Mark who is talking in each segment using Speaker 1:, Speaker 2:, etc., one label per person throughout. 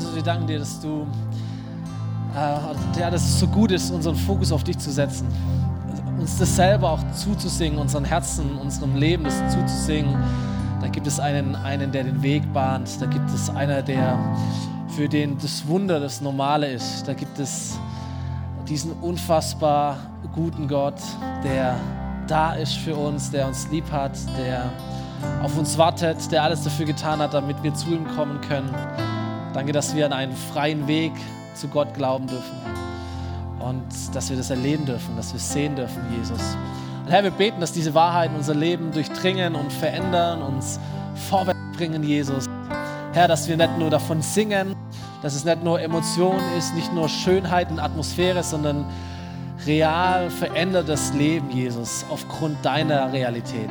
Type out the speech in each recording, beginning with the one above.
Speaker 1: Jesus, wir danken dir, dass du, äh, ja, dass es so gut ist, unseren Fokus auf dich zu setzen. Uns das selber auch zuzusingen, unseren Herzen, unserem Leben das zuzusingen. Da gibt es einen, einen, der den Weg bahnt. Da gibt es einer, der für den das Wunder das Normale ist. Da gibt es diesen unfassbar guten Gott, der da ist für uns, der uns lieb hat, der auf uns wartet, der alles dafür getan hat, damit wir zu ihm kommen können. Danke, dass wir an einen freien Weg zu Gott glauben dürfen und dass wir das erleben dürfen, dass wir sehen dürfen, Jesus. Und Herr, wir beten, dass diese Wahrheiten unser Leben durchdringen und verändern, uns vorwärts bringen, Jesus. Herr, dass wir nicht nur davon singen, dass es nicht nur Emotion ist, nicht nur Schönheit und Atmosphäre, sondern real verändertes Leben, Jesus, aufgrund deiner Realität.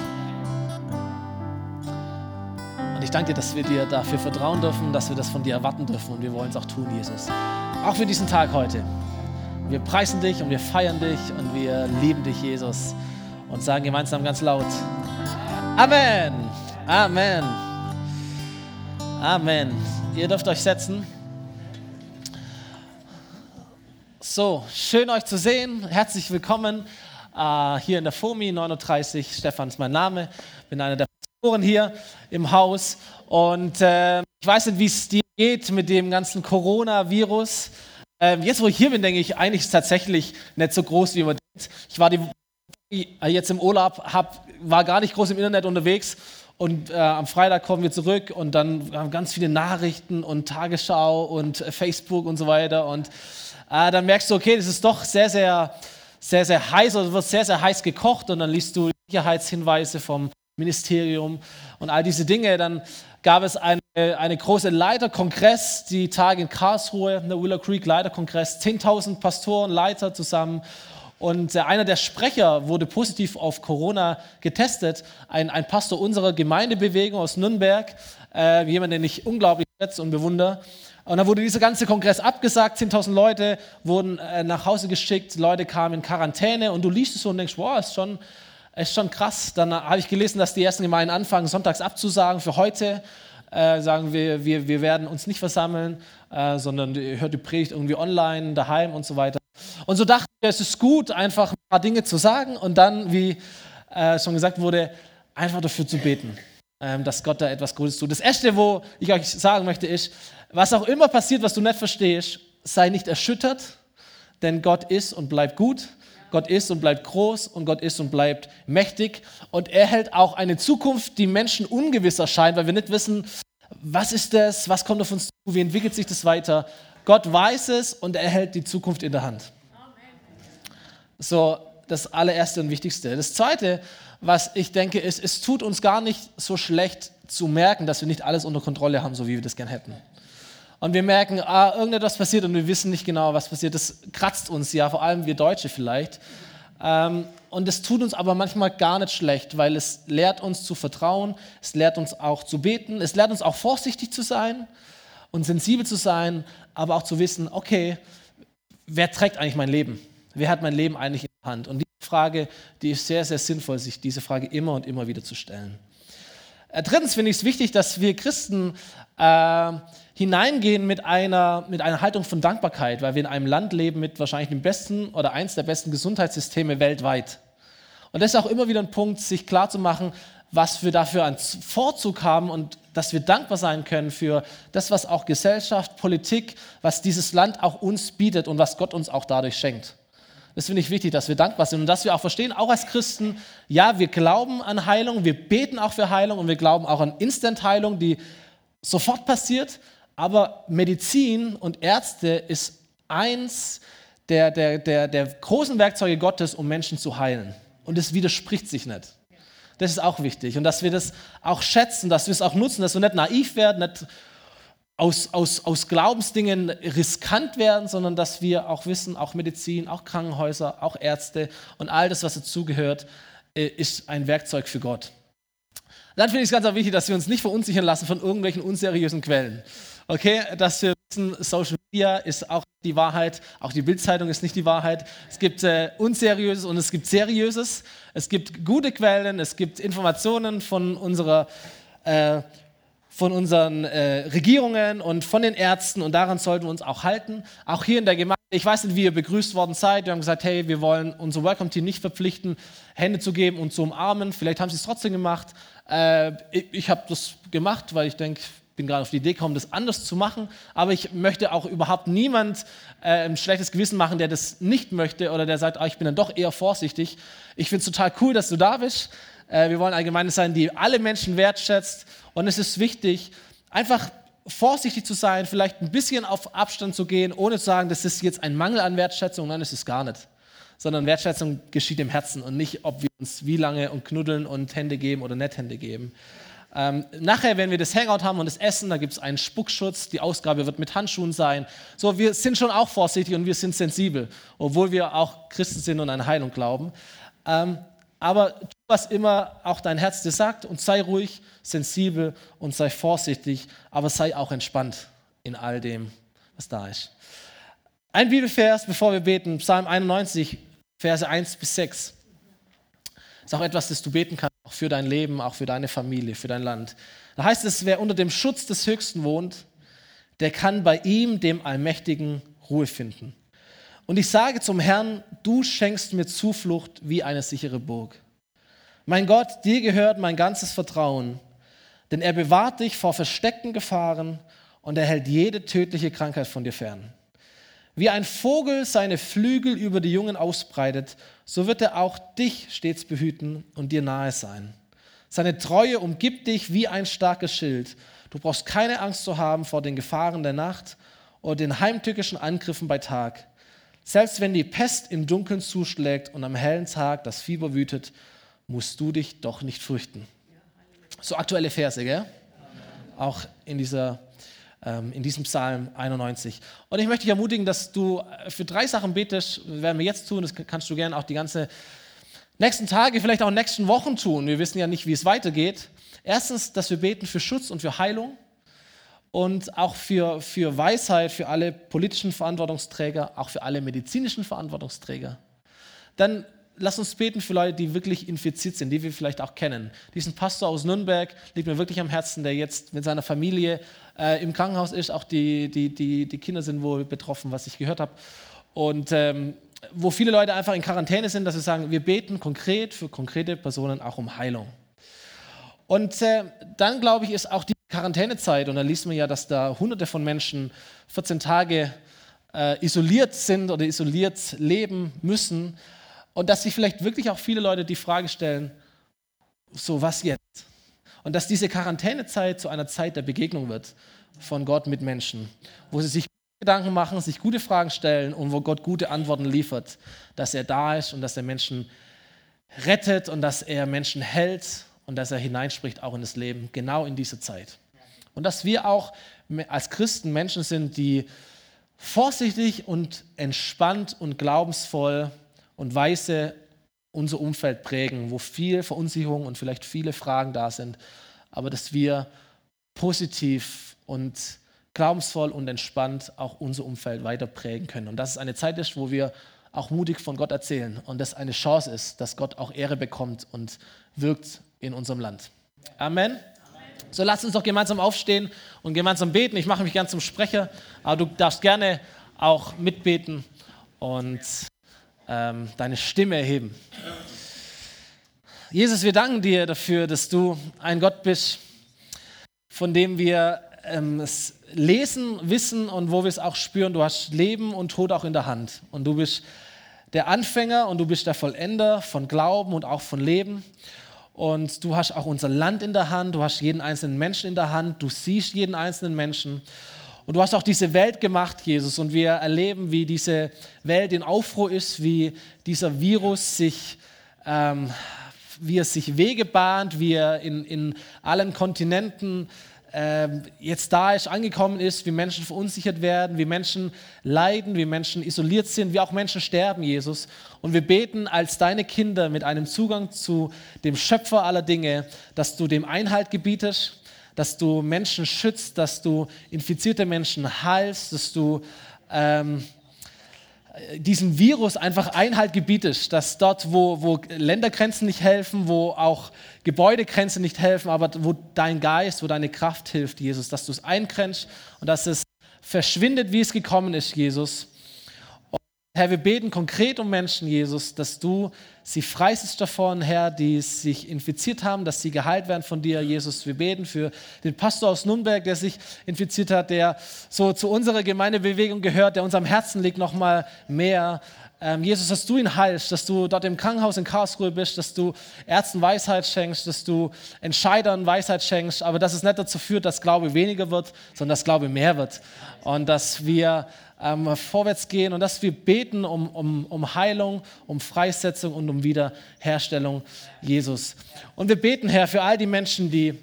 Speaker 1: Ich danke dir, dass wir dir dafür vertrauen dürfen, dass wir das von dir erwarten dürfen und wir wollen es auch tun, Jesus. Auch für diesen Tag heute. Wir preisen dich und wir feiern dich und wir lieben dich, Jesus. Und sagen gemeinsam ganz laut: Amen. Amen. Amen. Ihr dürft euch setzen. So, schön euch zu sehen. Herzlich willkommen äh, hier in der FOMI 39. Stefan ist mein Name. Bin einer der Pastoren hier im Haus. Und äh, ich weiß nicht, wie es dir geht mit dem ganzen Coronavirus. Äh, jetzt, wo ich hier bin, denke ich, eigentlich ist es tatsächlich nicht so groß, wie man denkt. Ich war die, jetzt im Urlaub, hab, war gar nicht groß im Internet unterwegs. Und äh, am Freitag kommen wir zurück und dann haben ganz viele Nachrichten und Tagesschau und äh, Facebook und so weiter. Und äh, dann merkst du, okay, das ist doch sehr, sehr, sehr, sehr heiß oder wird sehr, sehr heiß gekocht und dann liest du Sicherheitshinweise vom Ministerium und all diese Dinge. Dann gab es eine, eine große Leiterkongress, die Tage in Karlsruhe, in der Willow Creek Leiterkongress, 10.000 Pastoren, Leiter zusammen. Und äh, einer der Sprecher wurde positiv auf Corona getestet. Ein, ein Pastor unserer Gemeindebewegung aus Nürnberg, äh, jemand, den ich unglaublich schätze und bewundere. Und dann wurde dieser ganze Kongress abgesagt, 10.000 Leute wurden äh, nach Hause geschickt, Leute kamen in Quarantäne und du liest es so und denkst, wow, ist schon, ist schon krass. Dann habe ich gelesen, dass die ersten Gemeinden anfangen, sonntags abzusagen für heute. Äh, sagen wir, wir, wir werden uns nicht versammeln, äh, sondern hört die Predigt irgendwie online, daheim und so weiter. Und so dachte ich, es ist gut, einfach ein paar Dinge zu sagen und dann, wie äh, schon gesagt wurde, einfach dafür zu beten, ähm, dass Gott da etwas Gutes tut. Das Erste, wo ich euch sagen möchte, ist, was auch immer passiert, was du nicht verstehst, sei nicht erschüttert, denn Gott ist und bleibt gut. Gott ist und bleibt groß und Gott ist und bleibt mächtig. Und er hält auch eine Zukunft, die Menschen ungewiss erscheint, weil wir nicht wissen, was ist das, was kommt auf uns zu, wie entwickelt sich das weiter. Gott weiß es und er hält die Zukunft in der Hand. So, das allererste und wichtigste. Das zweite, was ich denke, ist, es tut uns gar nicht so schlecht zu merken, dass wir nicht alles unter Kontrolle haben, so wie wir das gern hätten und wir merken, ah, irgendetwas passiert und wir wissen nicht genau, was passiert. Das kratzt uns ja, vor allem wir Deutsche vielleicht. Ähm, und es tut uns aber manchmal gar nicht schlecht, weil es lehrt uns zu vertrauen, es lehrt uns auch zu beten, es lehrt uns auch vorsichtig zu sein und sensibel zu sein, aber auch zu wissen, okay, wer trägt eigentlich mein Leben? Wer hat mein Leben eigentlich in der Hand? Und diese Frage, die ist sehr, sehr sinnvoll, sich diese Frage immer und immer wieder zu stellen. Äh, drittens finde ich es wichtig, dass wir Christen äh, hineingehen mit einer, mit einer Haltung von Dankbarkeit, weil wir in einem Land leben mit wahrscheinlich dem besten oder eins der besten Gesundheitssysteme weltweit. Und das ist auch immer wieder ein Punkt, sich klarzumachen, was wir dafür einen Vorzug haben und dass wir dankbar sein können für das, was auch Gesellschaft, Politik, was dieses Land auch uns bietet und was Gott uns auch dadurch schenkt. Das finde ich wichtig, dass wir dankbar sind und dass wir auch verstehen, auch als Christen, ja, wir glauben an Heilung, wir beten auch für Heilung und wir glauben auch an Instant-Heilung, die sofort passiert, aber Medizin und Ärzte ist eins der, der, der, der großen Werkzeuge Gottes, um Menschen zu heilen. Und es widerspricht sich nicht. Das ist auch wichtig. Und dass wir das auch schätzen, dass wir es auch nutzen, dass wir nicht naiv werden, nicht aus, aus, aus Glaubensdingen riskant werden, sondern dass wir auch wissen, auch Medizin, auch Krankenhäuser, auch Ärzte und all das, was dazugehört, äh, ist ein Werkzeug für Gott. Dann finde ich es ganz wichtig, dass wir uns nicht verunsichern lassen von irgendwelchen unseriösen Quellen. Okay, dass wir wissen, Social Media ist auch die Wahrheit, auch die Bildzeitung ist nicht die Wahrheit. Es gibt äh, unseriöses und es gibt seriöses. Es gibt gute Quellen, es gibt Informationen von unserer äh, von unseren äh, Regierungen und von den Ärzten und daran sollten wir uns auch halten. Auch hier in der Gemeinde, ich weiß nicht, wie ihr begrüßt worden seid. Wir haben gesagt, hey, wir wollen unser Welcome-Team nicht verpflichten, Hände zu geben und zu umarmen. Vielleicht haben sie es trotzdem gemacht. Äh, ich, ich habe das gemacht, weil ich denke, bin gerade auf die Idee gekommen, das anders zu machen. Aber ich möchte auch überhaupt niemand äh, ein schlechtes Gewissen machen, der das nicht möchte oder der sagt, ah, ich bin dann doch eher vorsichtig. Ich finde es total cool, dass du da bist. Äh, wir wollen eine Gemeinde sein, die alle Menschen wertschätzt. Und es ist wichtig, einfach vorsichtig zu sein, vielleicht ein bisschen auf Abstand zu gehen, ohne zu sagen, das ist jetzt ein Mangel an Wertschätzung. Nein, das ist gar nicht. Sondern Wertschätzung geschieht im Herzen und nicht, ob wir uns wie lange und knuddeln und Hände geben oder nicht Hände geben. Ähm, nachher, wenn wir das Hangout haben und das Essen, da gibt es einen Spuckschutz, die Ausgabe wird mit Handschuhen sein. So, wir sind schon auch vorsichtig und wir sind sensibel, obwohl wir auch Christen sind und an Heilung glauben. Ähm, aber tu, was immer auch dein Herz dir sagt und sei ruhig, sensibel und sei vorsichtig, aber sei auch entspannt in all dem, was da ist. Ein Bibelvers, bevor wir beten, Psalm 91, Verse 1 bis 6 ist auch etwas, das du beten kannst, auch für dein Leben, auch für deine Familie, für dein Land. Da heißt es, wer unter dem Schutz des Höchsten wohnt, der kann bei ihm, dem Allmächtigen, Ruhe finden. Und ich sage zum Herrn, du schenkst mir Zuflucht wie eine sichere Burg. Mein Gott, dir gehört mein ganzes Vertrauen, denn er bewahrt dich vor versteckten Gefahren und er hält jede tödliche Krankheit von dir fern. Wie ein Vogel seine Flügel über die Jungen ausbreitet, so wird er auch dich stets behüten und dir nahe sein. Seine Treue umgibt dich wie ein starkes Schild. Du brauchst keine Angst zu haben vor den Gefahren der Nacht oder den heimtückischen Angriffen bei Tag. Selbst wenn die Pest im Dunkeln zuschlägt und am hellen Tag das Fieber wütet, musst du dich doch nicht fürchten. So aktuelle Verse, gell? Auch in dieser in diesem Psalm 91. Und ich möchte dich ermutigen, dass du äh, für drei Sachen betest, werden wir jetzt tun, das kannst du gerne auch die ganze nächsten Tage, vielleicht auch nächsten Wochen tun. Wir wissen ja nicht, wie es weitergeht. Erstens, dass wir beten für Schutz und für Heilung und auch für, für Weisheit für alle politischen Verantwortungsträger, auch für alle medizinischen Verantwortungsträger. Dann lass uns beten für Leute, die wirklich infiziert sind, die wir vielleicht auch kennen. Diesen Pastor aus Nürnberg liegt mir wirklich am Herzen, der jetzt mit seiner Familie äh, im Krankenhaus ist. Auch die, die, die, die Kinder sind wohl betroffen, was ich gehört habe. Und ähm, wo viele Leute einfach in Quarantäne sind, dass sie sagen, wir beten konkret für konkrete Personen auch um Heilung. Und äh, dann, glaube ich, ist auch die Quarantänezeit, und da liest man ja, dass da hunderte von Menschen 14 Tage äh, isoliert sind oder isoliert leben müssen. Und dass sich vielleicht wirklich auch viele Leute die Frage stellen, so was jetzt? Und dass diese Quarantänezeit zu einer Zeit der Begegnung wird von Gott mit Menschen, wo sie sich Gedanken machen, sich gute Fragen stellen und wo Gott gute Antworten liefert, dass er da ist und dass er Menschen rettet und dass er Menschen hält und dass er hineinspricht auch in das Leben, genau in diese Zeit. Und dass wir auch als Christen Menschen sind, die vorsichtig und entspannt und glaubensvoll und weise unser Umfeld prägen, wo viel Verunsicherung und vielleicht viele Fragen da sind, aber dass wir positiv und glaubensvoll und entspannt auch unser Umfeld weiter prägen können. Und dass es eine Zeit ist, wo wir auch mutig von Gott erzählen und das eine Chance ist, dass Gott auch Ehre bekommt und wirkt in unserem Land. Amen. So lasst uns doch gemeinsam aufstehen und gemeinsam beten. Ich mache mich gern zum Sprecher, aber du darfst gerne auch mitbeten und ähm, deine Stimme erheben. Jesus, wir danken dir dafür, dass du ein Gott bist, von dem wir ähm, es lesen, wissen und wo wir es auch spüren. Du hast Leben und Tod auch in der Hand. Und du bist der Anfänger und du bist der Vollender von Glauben und auch von Leben. Und du hast auch unser Land in der Hand, du hast jeden einzelnen Menschen in der Hand, du siehst jeden einzelnen Menschen. Und du hast auch diese Welt gemacht, Jesus, und wir erleben, wie diese Welt in Aufruhr ist, wie dieser Virus sich, ähm, wie er sich Wege bahnt, wie er in, in allen Kontinenten ähm, jetzt da ist, angekommen ist, wie Menschen verunsichert werden, wie Menschen leiden, wie Menschen isoliert sind, wie auch Menschen sterben, Jesus. Und wir beten als deine Kinder mit einem Zugang zu dem Schöpfer aller Dinge, dass du dem Einhalt gebietest, dass du Menschen schützt, dass du infizierte Menschen heilst, dass du ähm, diesem Virus einfach Einhalt gebietest, dass dort, wo, wo Ländergrenzen nicht helfen, wo auch Gebäudegrenzen nicht helfen, aber wo dein Geist, wo deine Kraft hilft, Jesus, dass du es eingrenzt und dass es verschwindet, wie es gekommen ist, Jesus. Herr, wir beten konkret um Menschen, Jesus, dass du sie freisetzt davon, Herr, die sich infiziert haben, dass sie geheilt werden von dir, Jesus. Wir beten für den Pastor aus Nürnberg, der sich infiziert hat, der so zu unserer Gemeindebewegung gehört, der uns am Herzen liegt, noch mal mehr. Ähm, Jesus, dass du ihn heilst, dass du dort im Krankenhaus in Karlsruhe bist, dass du Ärzten Weisheit schenkst, dass du Entscheidern Weisheit schenkst, aber dass es nicht dazu führt, dass Glaube weniger wird, sondern dass Glaube mehr wird. Und dass wir ähm, vorwärts gehen und dass wir beten um, um, um Heilung, um Freisetzung und um Wiederherstellung Jesus. Und wir beten, Herr, für all die Menschen, die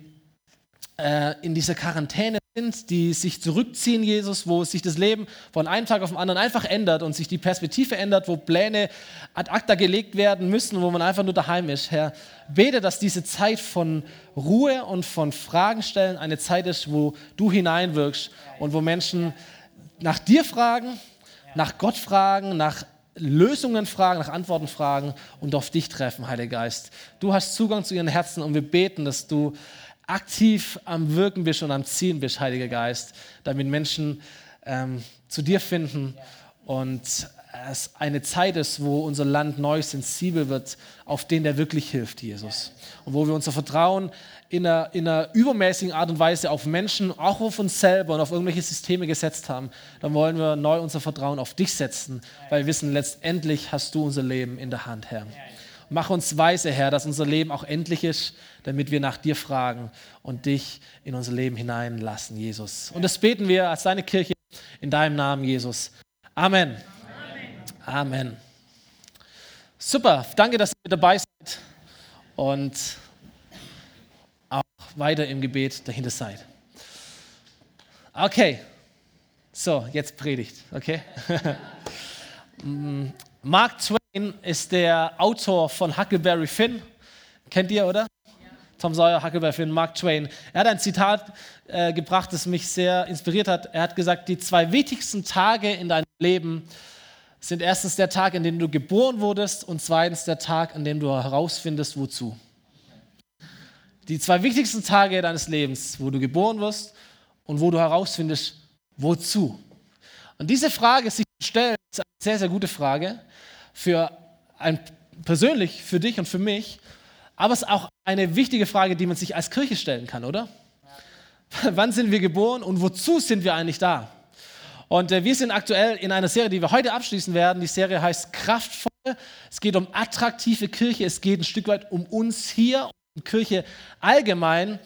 Speaker 1: äh, in dieser Quarantäne sind, die sich zurückziehen, Jesus, wo sich das Leben von einem Tag auf den anderen einfach ändert und sich die Perspektive ändert, wo Pläne ad acta gelegt werden müssen, wo man einfach nur daheim ist. Herr, bete, dass diese Zeit von Ruhe und von Fragen stellen eine Zeit ist, wo du hineinwirkst und wo Menschen nach dir fragen, nach Gott fragen, nach Lösungen fragen, nach Antworten fragen und auf dich treffen, Heiliger Geist. Du hast Zugang zu ihren Herzen und wir beten, dass du aktiv am Wirken bist und am Ziehen bist, Heiliger Geist, damit Menschen ähm, zu dir finden und es eine Zeit ist, wo unser Land neu sensibel wird auf den, der wirklich hilft, Jesus. Und wo wir unser Vertrauen in einer, in einer übermäßigen Art und Weise auf Menschen, auch auf uns selber und auf irgendwelche Systeme gesetzt haben, dann wollen wir neu unser Vertrauen auf dich setzen, weil wir wissen, letztendlich hast du unser Leben in der Hand, Herr. Mach uns weise, Herr, dass unser Leben auch endlich ist, damit wir nach dir fragen und dich in unser Leben hineinlassen, Jesus. Und das beten wir als deine Kirche in deinem Namen, Jesus. Amen. Amen. Super, danke, dass ihr dabei seid und auch weiter im Gebet dahinter seid. Okay, so, jetzt Predigt, okay? Mark Twain ist der Autor von Huckleberry Finn. Kennt ihr, oder? Tom Sawyer, Huckleberry Finn, Mark Twain. Er hat ein Zitat äh, gebracht, das mich sehr inspiriert hat. Er hat gesagt, die zwei wichtigsten Tage in deinem Leben sind erstens der Tag, an dem du geboren wurdest und zweitens der Tag, an dem du herausfindest, wozu. Die zwei wichtigsten Tage deines Lebens, wo du geboren wirst und wo du herausfindest, wozu. Und diese Frage sich zu stellen, ist eine sehr, sehr gute Frage für ein, persönlich für dich und für mich, aber es ist auch eine wichtige Frage, die man sich als Kirche stellen kann, oder? Wann sind wir geboren und wozu sind wir eigentlich da? Und äh, wir sind aktuell in einer Serie, die wir heute abschließen werden. Die Serie heißt Kraftvoll. Es geht um attraktive Kirche. Es geht ein Stück weit um uns hier, um Kirche allgemein.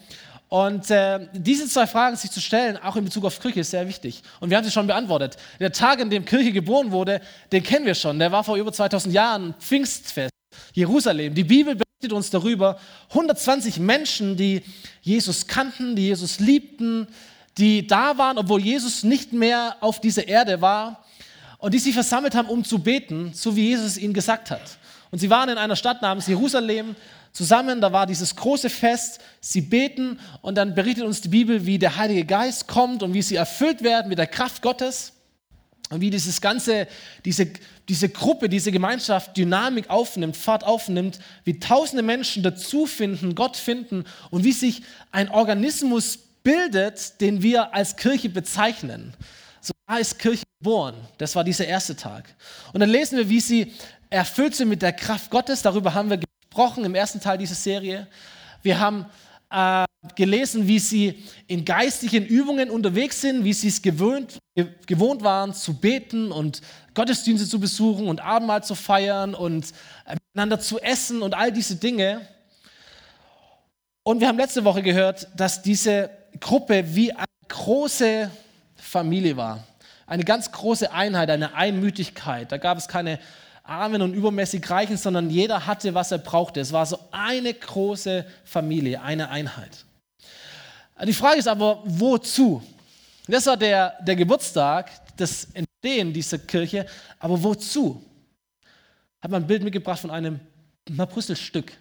Speaker 1: Und äh, diese zwei Fragen sich zu stellen, auch in Bezug auf Kirche, ist sehr wichtig. Und wir haben sie schon beantwortet. Der Tag, an dem Kirche geboren wurde, den kennen wir schon. Der war vor über 2000 Jahren, Pfingstfest, Jerusalem. Die Bibel berichtet uns darüber. 120 Menschen, die Jesus kannten, die Jesus liebten, die da waren, obwohl Jesus nicht mehr auf dieser Erde war und die sich versammelt haben, um zu beten, so wie Jesus es ihnen gesagt hat. Und sie waren in einer Stadt namens Jerusalem zusammen, da war dieses große Fest, sie beten und dann berichtet uns die Bibel, wie der Heilige Geist kommt und wie sie erfüllt werden mit der Kraft Gottes und wie dieses ganze, diese, diese Gruppe, diese Gemeinschaft Dynamik aufnimmt, Fahrt aufnimmt, wie tausende Menschen dazu finden, Gott finden und wie sich ein Organismus bildet, den wir als Kirche bezeichnen. So ist Kirche geboren. Das war dieser erste Tag. Und dann lesen wir, wie sie erfüllt sind mit der Kraft Gottes. Darüber haben wir gesprochen im ersten Teil dieser Serie. Wir haben äh, gelesen, wie sie in geistlichen Übungen unterwegs sind, wie sie es gewöhnt, gewohnt waren zu beten und Gottesdienste zu besuchen und Abendmahl zu feiern und äh, miteinander zu essen und all diese Dinge. Und wir haben letzte Woche gehört, dass diese Gruppe wie eine große Familie war. Eine ganz große Einheit, eine Einmütigkeit. Da gab es keine Armen und übermäßig Reichen, sondern jeder hatte, was er brauchte. Es war so eine große Familie, eine Einheit. Die Frage ist aber, wozu? Das war der, der Geburtstag, das Entstehen dieser Kirche, aber wozu? Hat man ein Bild mitgebracht von einem Brüsselstück.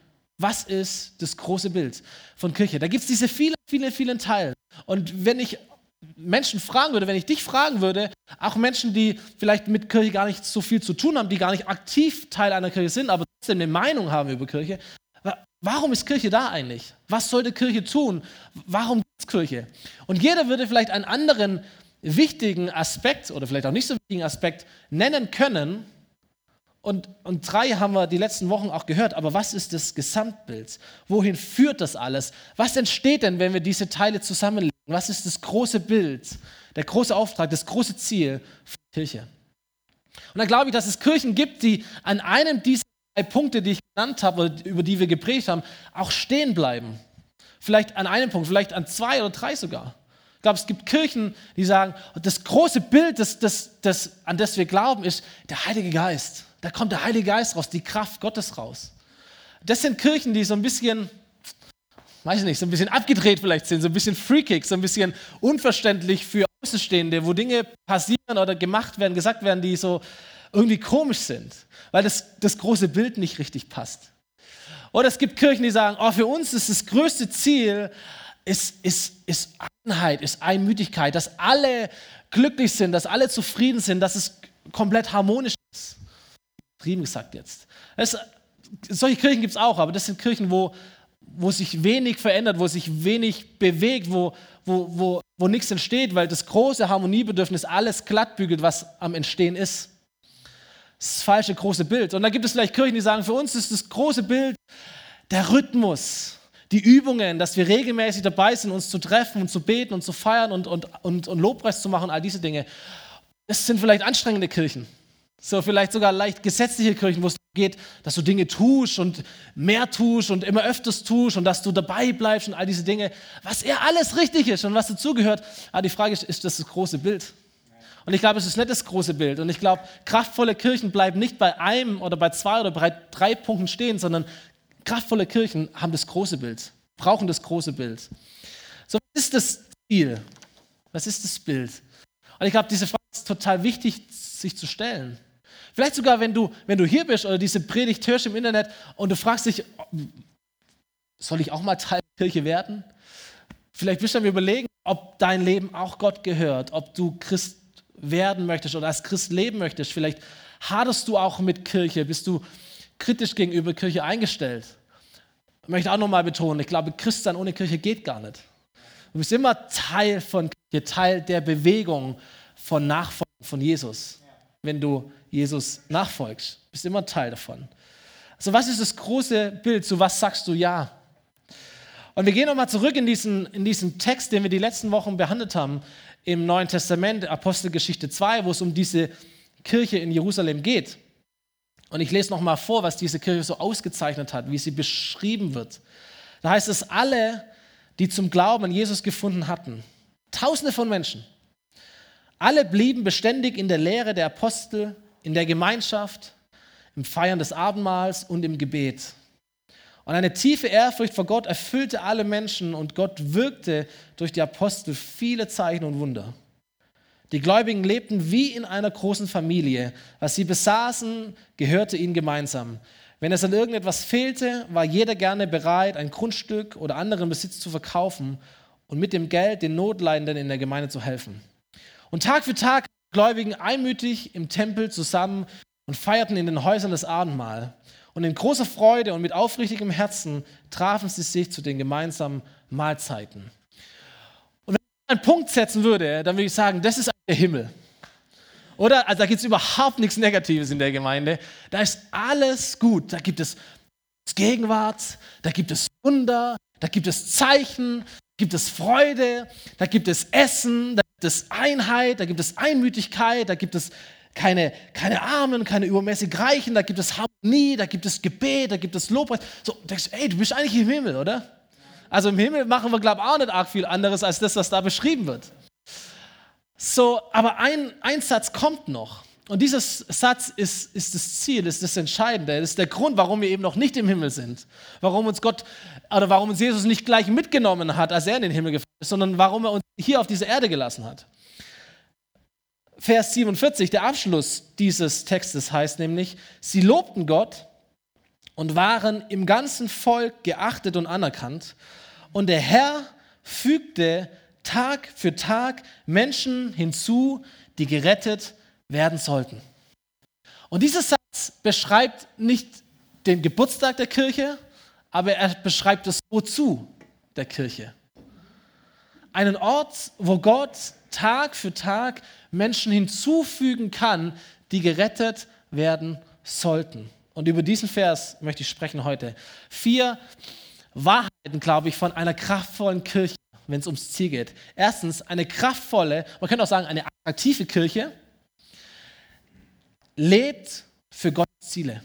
Speaker 1: Was ist das große Bild von Kirche? Da gibt es diese vielen, vielen, vielen Teile. Und wenn ich Menschen fragen würde, wenn ich dich fragen würde, auch Menschen, die vielleicht mit Kirche gar nicht so viel zu tun haben, die gar nicht aktiv Teil einer Kirche sind, aber trotzdem eine Meinung haben über Kirche, warum ist Kirche da eigentlich? Was sollte Kirche tun? Warum gibt es Kirche? Und jeder würde vielleicht einen anderen wichtigen Aspekt oder vielleicht auch nicht so wichtigen Aspekt nennen können. Und, und drei haben wir die letzten Wochen auch gehört. Aber was ist das Gesamtbild? Wohin führt das alles? Was entsteht denn, wenn wir diese Teile zusammenlegen? Was ist das große Bild, der große Auftrag, das große Ziel für die Kirche? Und dann glaube ich, dass es Kirchen gibt, die an einem dieser drei Punkte, die ich genannt habe, über die wir geprägt haben, auch stehen bleiben. Vielleicht an einem Punkt, vielleicht an zwei oder drei sogar. Ich glaube, es gibt Kirchen, die sagen, das große Bild, das, das, das, an das wir glauben, ist der Heilige Geist. Da kommt der Heilige Geist raus, die Kraft Gottes raus. Das sind Kirchen, die so ein bisschen, weiß ich nicht, so ein bisschen abgedreht vielleicht sind, so ein bisschen freakig, so ein bisschen unverständlich für Außenstehende, wo Dinge passieren oder gemacht werden, gesagt werden, die so irgendwie komisch sind, weil das, das große Bild nicht richtig passt. Oder es gibt Kirchen, die sagen, oh, für uns ist das größte Ziel, ist, ist, ist Einheit, ist Einmütigkeit, dass alle glücklich sind, dass alle zufrieden sind, dass es komplett harmonisch ist. Trieben gesagt jetzt. Das, solche Kirchen gibt es auch, aber das sind Kirchen, wo, wo sich wenig verändert, wo sich wenig bewegt, wo, wo, wo, wo nichts entsteht, weil das große Harmoniebedürfnis alles glattbügelt, was am Entstehen ist. Das falsche große Bild. Und dann gibt es vielleicht Kirchen, die sagen, für uns ist das große Bild der Rhythmus, die Übungen, dass wir regelmäßig dabei sind, uns zu treffen und zu beten und zu feiern und, und, und, und Lobpreis zu machen, all diese Dinge. Das sind vielleicht anstrengende Kirchen. So vielleicht sogar leicht gesetzliche Kirchen, wo es geht, dass du Dinge tust und mehr tust und immer öfters tust und dass du dabei bleibst und all diese Dinge, was eher alles richtig ist und was dazugehört. Aber die Frage ist, ist das das große Bild? Und ich glaube, es ist nicht das große Bild. Und ich glaube, kraftvolle Kirchen bleiben nicht bei einem oder bei zwei oder bei drei Punkten stehen, sondern kraftvolle Kirchen haben das große Bild, brauchen das große Bild. So, was ist das Ziel? Was ist das Bild? Und ich glaube, diese Frage ist total wichtig, sich zu stellen. Vielleicht sogar, wenn du, wenn du hier bist oder diese Predigt hörst im Internet und du fragst dich, soll ich auch mal Teil der Kirche werden? Vielleicht bist du am Überlegen, ob dein Leben auch Gott gehört, ob du Christ werden möchtest oder als Christ leben möchtest. Vielleicht haderst du auch mit Kirche, bist du kritisch gegenüber Kirche eingestellt. Ich möchte auch nochmal betonen, ich glaube, Christsein ohne Kirche geht gar nicht. Du bist immer Teil von Kirche, Teil der Bewegung von Nachfolgen von Jesus. Wenn du Jesus nachfolgst, bist immer Teil davon. Also was ist das große Bild? Zu was sagst du ja? Und wir gehen nochmal zurück in diesen, in diesen Text, den wir die letzten Wochen behandelt haben im Neuen Testament, Apostelgeschichte 2, wo es um diese Kirche in Jerusalem geht. Und ich lese nochmal vor, was diese Kirche so ausgezeichnet hat, wie sie beschrieben wird. Da heißt es, alle, die zum Glauben an Jesus gefunden hatten, tausende von Menschen, alle blieben beständig in der Lehre der Apostel, in der Gemeinschaft, im Feiern des Abendmahls und im Gebet. Und eine tiefe Ehrfurcht vor Gott erfüllte alle Menschen und Gott wirkte durch die Apostel viele Zeichen und Wunder. Die Gläubigen lebten wie in einer großen Familie. Was sie besaßen, gehörte ihnen gemeinsam. Wenn es an irgendetwas fehlte, war jeder gerne bereit, ein Grundstück oder anderen Besitz zu verkaufen und mit dem Geld den Notleidenden in der Gemeinde zu helfen. Und Tag für Tag Gläubigen einmütig im Tempel zusammen und feierten in den Häusern das Abendmahl. Und in großer Freude und mit aufrichtigem Herzen trafen sie sich zu den gemeinsamen Mahlzeiten einen Punkt setzen würde, dann würde ich sagen, das ist der Himmel. Oder? Also da gibt es überhaupt nichts Negatives in der Gemeinde. Da ist alles gut. Da gibt es Gegenwart, da gibt es Wunder, da gibt es Zeichen, da gibt es Freude, da gibt es Essen, da gibt es Einheit, da gibt es Einmütigkeit, da gibt es keine, keine Armen, keine übermäßig Reichen, da gibt es Harmonie, da gibt es Gebet, da gibt es Lobpreis. So, denkst du, ey, du bist eigentlich im Himmel, oder? Also im Himmel machen wir, glaube ich, auch nicht arg viel anderes als das, was da beschrieben wird. So, aber ein, ein Satz kommt noch. Und dieser Satz ist, ist das Ziel, ist das Entscheidende, ist der Grund, warum wir eben noch nicht im Himmel sind. Warum uns Gott oder warum uns Jesus nicht gleich mitgenommen hat, als er in den Himmel gefahren ist, sondern warum er uns hier auf dieser Erde gelassen hat. Vers 47, der Abschluss dieses Textes heißt nämlich, sie lobten Gott und waren im ganzen Volk geachtet und anerkannt. Und der Herr fügte Tag für Tag Menschen hinzu, die gerettet werden sollten. Und dieser Satz beschreibt nicht den Geburtstag der Kirche, aber er beschreibt das Wozu der Kirche. Einen Ort, wo Gott Tag für Tag Menschen hinzufügen kann, die gerettet werden sollten. Und über diesen Vers möchte ich sprechen heute. Vier Wahrheiten, glaube ich, von einer kraftvollen Kirche, wenn es ums Ziel geht. Erstens, eine kraftvolle, man könnte auch sagen, eine attraktive Kirche lebt für Gottes Ziele.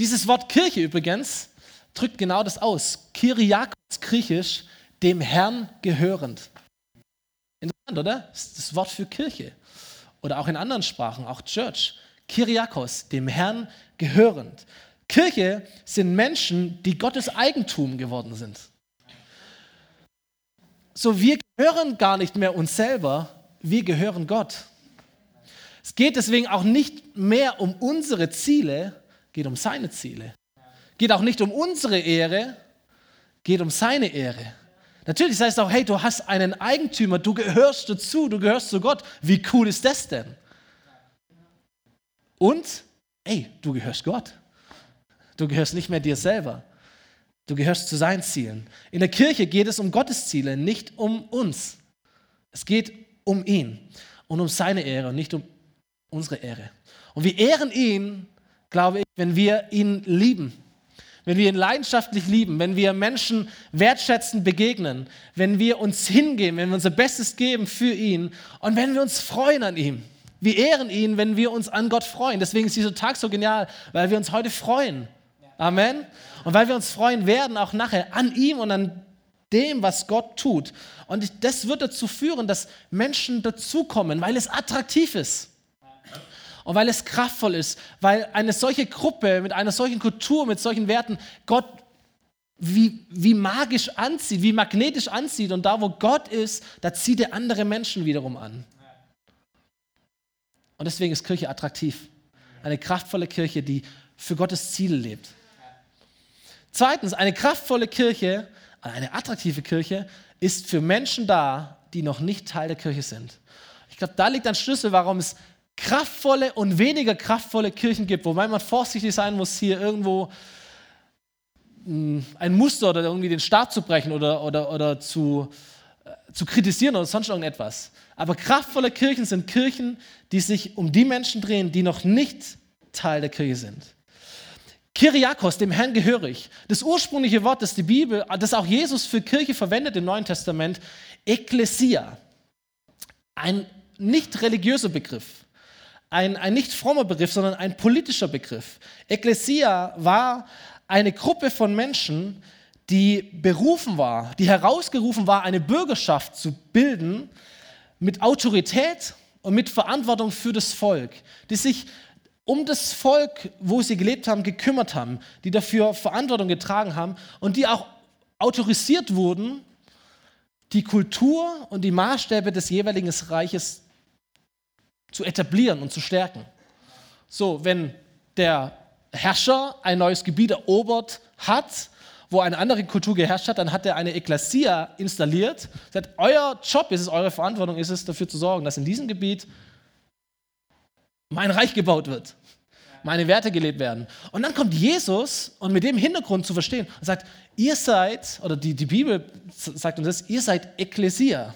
Speaker 1: Dieses Wort Kirche übrigens drückt genau das aus. Kyriakos, griechisch, dem Herrn gehörend. Interessant, oder? Das ist das Wort für Kirche. Oder auch in anderen Sprachen, auch Church. Kyriakos, dem Herrn gehörend. Kirche sind Menschen, die Gottes Eigentum geworden sind. So, wir gehören gar nicht mehr uns selber, wir gehören Gott. Es geht deswegen auch nicht mehr um unsere Ziele, geht um seine Ziele. Geht auch nicht um unsere Ehre, geht um seine Ehre. Natürlich heißt es auch, hey, du hast einen Eigentümer, du gehörst dazu, du gehörst zu Gott. Wie cool ist das denn? Und, ey, du gehörst Gott. Du gehörst nicht mehr dir selber. Du gehörst zu seinen Zielen. In der Kirche geht es um Gottes Ziele, nicht um uns. Es geht um ihn und um seine Ehre und nicht um unsere Ehre. Und wir ehren ihn, glaube ich, wenn wir ihn lieben. Wenn wir ihn leidenschaftlich lieben, wenn wir Menschen wertschätzend begegnen, wenn wir uns hingeben, wenn wir unser Bestes geben für ihn und wenn wir uns freuen an ihm. Wir ehren ihn, wenn wir uns an Gott freuen. Deswegen ist dieser Tag so genial, weil wir uns heute freuen. Amen. Und weil wir uns freuen werden, auch nachher an ihm und an dem, was Gott tut. Und das wird dazu führen, dass Menschen dazukommen, weil es attraktiv ist. Und weil es kraftvoll ist, weil eine solche Gruppe mit einer solchen Kultur, mit solchen Werten Gott wie, wie magisch anzieht, wie magnetisch anzieht. Und da, wo Gott ist, da zieht er andere Menschen wiederum an. Und deswegen ist Kirche attraktiv. Eine kraftvolle Kirche, die für Gottes Ziele lebt. Zweitens, eine kraftvolle Kirche, eine attraktive Kirche ist für Menschen da, die noch nicht Teil der Kirche sind. Ich glaube, da liegt ein Schlüssel, warum es kraftvolle und weniger kraftvolle Kirchen gibt, wobei man vorsichtig sein muss, hier irgendwo hm, ein Muster oder irgendwie den Staat zu brechen oder, oder, oder zu, äh, zu kritisieren oder sonst irgendetwas. Aber kraftvolle Kirchen sind Kirchen, die sich um die Menschen drehen, die noch nicht Teil der Kirche sind. Kyriakos, dem Herrn gehörig. Das ursprüngliche Wort, das die Bibel, das auch Jesus für Kirche verwendet im Neuen Testament, Ekklesia. Ein nicht religiöser Begriff, ein, ein nicht frommer Begriff, sondern ein politischer Begriff. Ekklesia war eine Gruppe von Menschen, die berufen war, die herausgerufen war, eine Bürgerschaft zu bilden, mit Autorität und mit Verantwortung für das Volk, die sich um das Volk, wo sie gelebt haben, gekümmert haben, die dafür Verantwortung getragen haben und die auch autorisiert wurden, die Kultur und die Maßstäbe des jeweiligen Reiches zu etablieren und zu stärken. So, wenn der Herrscher ein neues Gebiet erobert hat, wo eine andere Kultur geherrscht hat, dann hat er eine Ekklesia installiert. Sagt, euer Job ist es, eure Verantwortung ist es, dafür zu sorgen, dass in diesem Gebiet mein Reich gebaut wird, meine Werte gelebt werden. Und dann kommt Jesus und mit dem Hintergrund zu verstehen und sagt, ihr seid, oder die, die Bibel sagt uns das, ihr seid Ekklesia.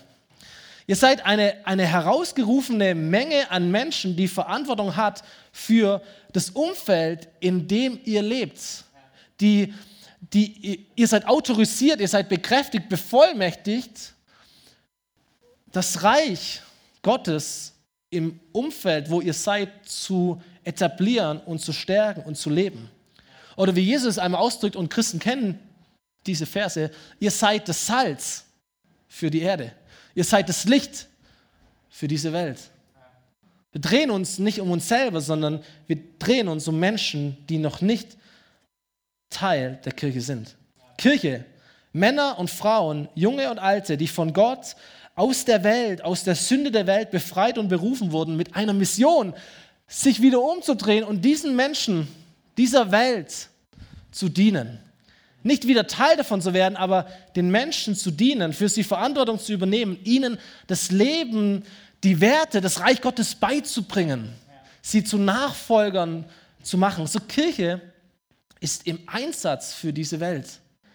Speaker 1: Ihr seid eine, eine herausgerufene Menge an Menschen, die Verantwortung hat für das Umfeld, in dem ihr lebt. Die die, ihr seid autorisiert, ihr seid bekräftigt, bevollmächtigt, das Reich Gottes im Umfeld, wo ihr seid, zu etablieren und zu stärken und zu leben. Oder wie Jesus einmal ausdrückt, und Christen kennen diese Verse, ihr seid das Salz für die Erde. Ihr seid das Licht für diese Welt. Wir drehen uns nicht um uns selber, sondern wir drehen uns um Menschen, die noch nicht Teil der Kirche sind. Kirche, Männer und Frauen, junge und alte, die von Gott aus der Welt, aus der Sünde der Welt befreit und berufen wurden mit einer Mission, sich wieder umzudrehen und diesen Menschen, dieser Welt zu dienen. Nicht wieder Teil davon zu werden, aber den Menschen zu dienen, für sie Verantwortung zu übernehmen, ihnen das Leben, die Werte, das Reich Gottes beizubringen, sie zu Nachfolgern zu machen. So Kirche ist im Einsatz für diese Welt.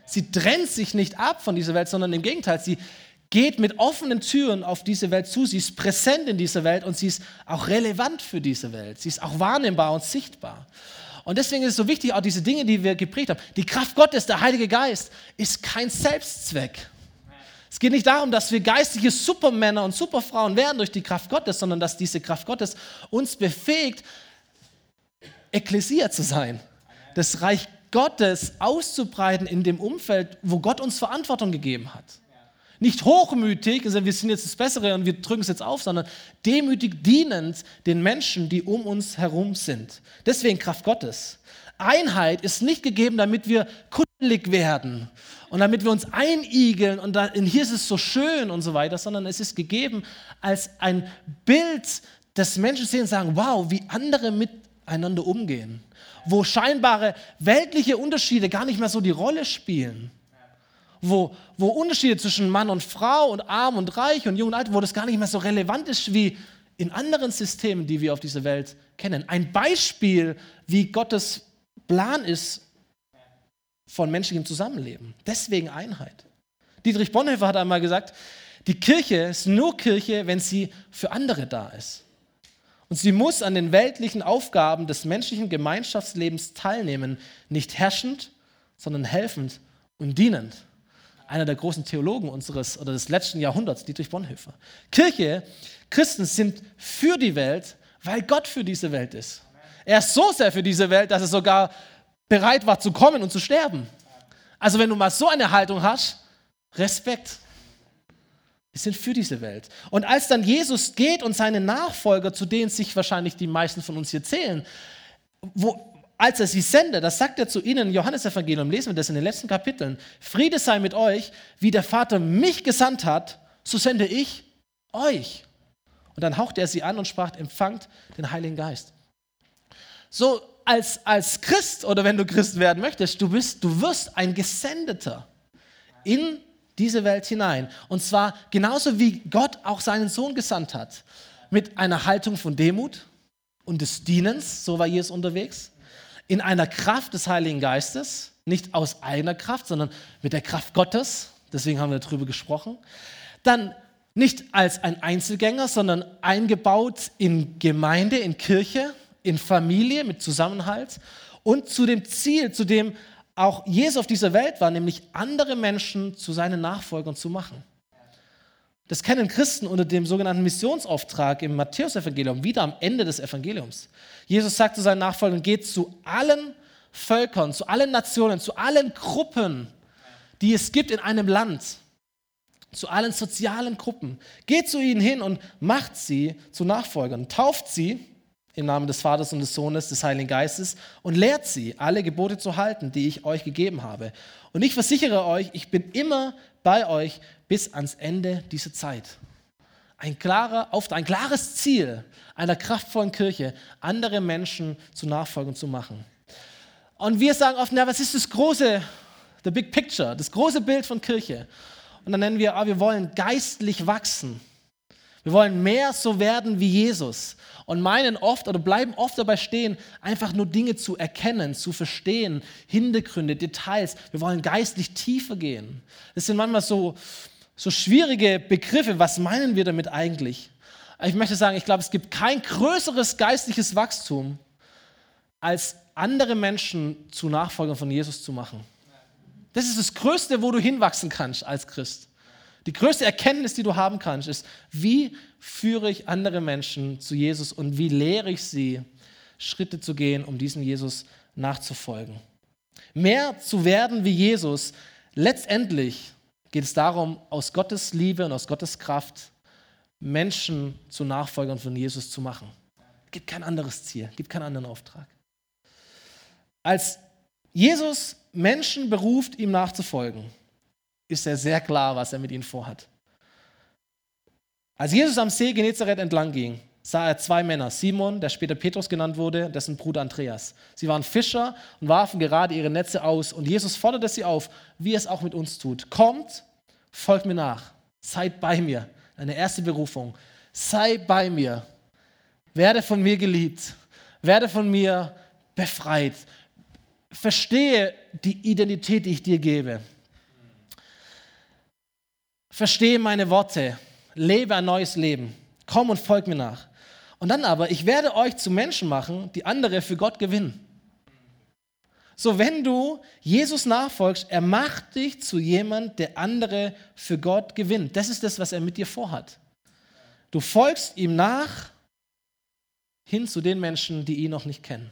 Speaker 1: Sie trennt sich nicht ab von dieser Welt, sondern im Gegenteil, sie geht mit offenen Türen auf diese Welt zu. Sie ist präsent in dieser Welt und sie ist auch relevant für diese Welt. Sie ist auch wahrnehmbar und sichtbar. Und deswegen ist es so wichtig, auch diese Dinge, die wir geprägt haben. Die Kraft Gottes, der Heilige Geist, ist kein Selbstzweck. Es geht nicht darum, dass wir geistige Supermänner und Superfrauen werden durch die Kraft Gottes, sondern dass diese Kraft Gottes uns befähigt, Ekklesia zu sein. Das Reich Gottes auszubreiten in dem Umfeld, wo Gott uns Verantwortung gegeben hat. Nicht hochmütig, also wir sind jetzt das Bessere und wir drücken es jetzt auf, sondern demütig dienend den Menschen, die um uns herum sind. Deswegen Kraft Gottes. Einheit ist nicht gegeben, damit wir kuddelig werden und damit wir uns einigeln und dann, hier ist es so schön und so weiter, sondern es ist gegeben als ein Bild, das Menschen sehen und sagen, wow, wie andere miteinander umgehen, wo scheinbare weltliche Unterschiede gar nicht mehr so die Rolle spielen wo, wo Unterschiede zwischen Mann und Frau und arm und reich und jung und alt, wo das gar nicht mehr so relevant ist wie in anderen Systemen, die wir auf dieser Welt kennen. Ein Beispiel, wie Gottes Plan ist von menschlichem Zusammenleben. Deswegen Einheit. Dietrich Bonhoeffer hat einmal gesagt, die Kirche ist nur Kirche, wenn sie für andere da ist. Und sie muss an den weltlichen Aufgaben des menschlichen Gemeinschaftslebens teilnehmen, nicht herrschend, sondern helfend und dienend einer der großen Theologen unseres oder des letzten Jahrhunderts, Dietrich Bonhoeffer. Kirche, Christen sind für die Welt, weil Gott für diese Welt ist. Er ist so sehr für diese Welt, dass er sogar bereit war zu kommen und zu sterben. Also wenn du mal so eine Haltung hast, Respekt. Wir sind für diese Welt. Und als dann Jesus geht und seine Nachfolger, zu denen sich wahrscheinlich die meisten von uns hier zählen, wo, als er sie sendet, das sagt er zu ihnen im Johannesevangelium, lesen wir das in den letzten Kapiteln, Friede sei mit euch, wie der Vater mich gesandt hat, so sende ich euch. Und dann hauchte er sie an und sprach, empfangt den Heiligen Geist. So als, als Christ oder wenn du Christ werden möchtest, du, bist, du wirst ein Gesendeter in diese Welt hinein. Und zwar genauso wie Gott auch seinen Sohn gesandt hat. Mit einer Haltung von Demut und des Dienens, so war Jesus unterwegs in einer Kraft des Heiligen Geistes, nicht aus eigener Kraft, sondern mit der Kraft Gottes, deswegen haben wir darüber gesprochen. Dann nicht als ein Einzelgänger, sondern eingebaut in Gemeinde, in Kirche, in Familie mit Zusammenhalt und zu dem Ziel, zu dem auch Jesus auf dieser Welt war, nämlich andere Menschen zu seinen Nachfolgern zu machen. Das kennen Christen unter dem sogenannten Missionsauftrag im Matthäusevangelium, wieder am Ende des Evangeliums. Jesus sagt zu seinen Nachfolgern, geht zu allen Völkern, zu allen Nationen, zu allen Gruppen, die es gibt in einem Land, zu allen sozialen Gruppen. Geht zu ihnen hin und macht sie zu Nachfolgern. Tauft sie im Namen des Vaters und des Sohnes, des Heiligen Geistes und lehrt sie, alle Gebote zu halten, die ich euch gegeben habe. Und ich versichere euch, ich bin immer bei euch bis ans Ende dieser Zeit. Ein, klarer, ein klares Ziel einer kraftvollen Kirche, andere Menschen zu Nachfolgen zu machen. Und wir sagen oft, na, was ist das große, the big picture, das große Bild von Kirche? Und dann nennen wir, ah, wir wollen geistlich wachsen. Wir wollen mehr so werden wie Jesus und meinen oft oder bleiben oft dabei stehen, einfach nur Dinge zu erkennen, zu verstehen, Hintergründe, Details. Wir wollen geistlich tiefer gehen. Das sind manchmal so, so schwierige Begriffe. Was meinen wir damit eigentlich? Ich möchte sagen, ich glaube, es gibt kein größeres geistliches Wachstum, als andere Menschen zu Nachfolgern von Jesus zu machen. Das ist das Größte, wo du hinwachsen kannst als Christ. Die größte Erkenntnis, die du haben kannst, ist, wie führe ich andere Menschen zu Jesus und wie lehre ich sie, Schritte zu gehen, um diesem Jesus nachzufolgen. Mehr zu werden wie Jesus, letztendlich geht es darum, aus Gottes Liebe und aus Gottes Kraft Menschen zu Nachfolgern von Jesus zu machen. Es gibt kein anderes Ziel, gibt keinen anderen Auftrag. Als Jesus Menschen beruft, ihm nachzufolgen, ist er sehr klar, was er mit ihnen vorhat. Als Jesus am See Genezareth entlang ging, sah er zwei Männer, Simon, der später Petrus genannt wurde, dessen Bruder Andreas. Sie waren Fischer und warfen gerade ihre Netze aus und Jesus forderte sie auf, wie es auch mit uns tut. Kommt, folgt mir nach, seid bei mir. Eine erste Berufung. Sei bei mir. Werde von mir geliebt. Werde von mir befreit. Verstehe die Identität, die ich dir gebe. Verstehe meine Worte. Lebe ein neues Leben. Komm und folg mir nach. Und dann aber, ich werde euch zu Menschen machen, die andere für Gott gewinnen. So, wenn du Jesus nachfolgst, er macht dich zu jemand, der andere für Gott gewinnt. Das ist das, was er mit dir vorhat. Du folgst ihm nach hin zu den Menschen, die ihn noch nicht kennen.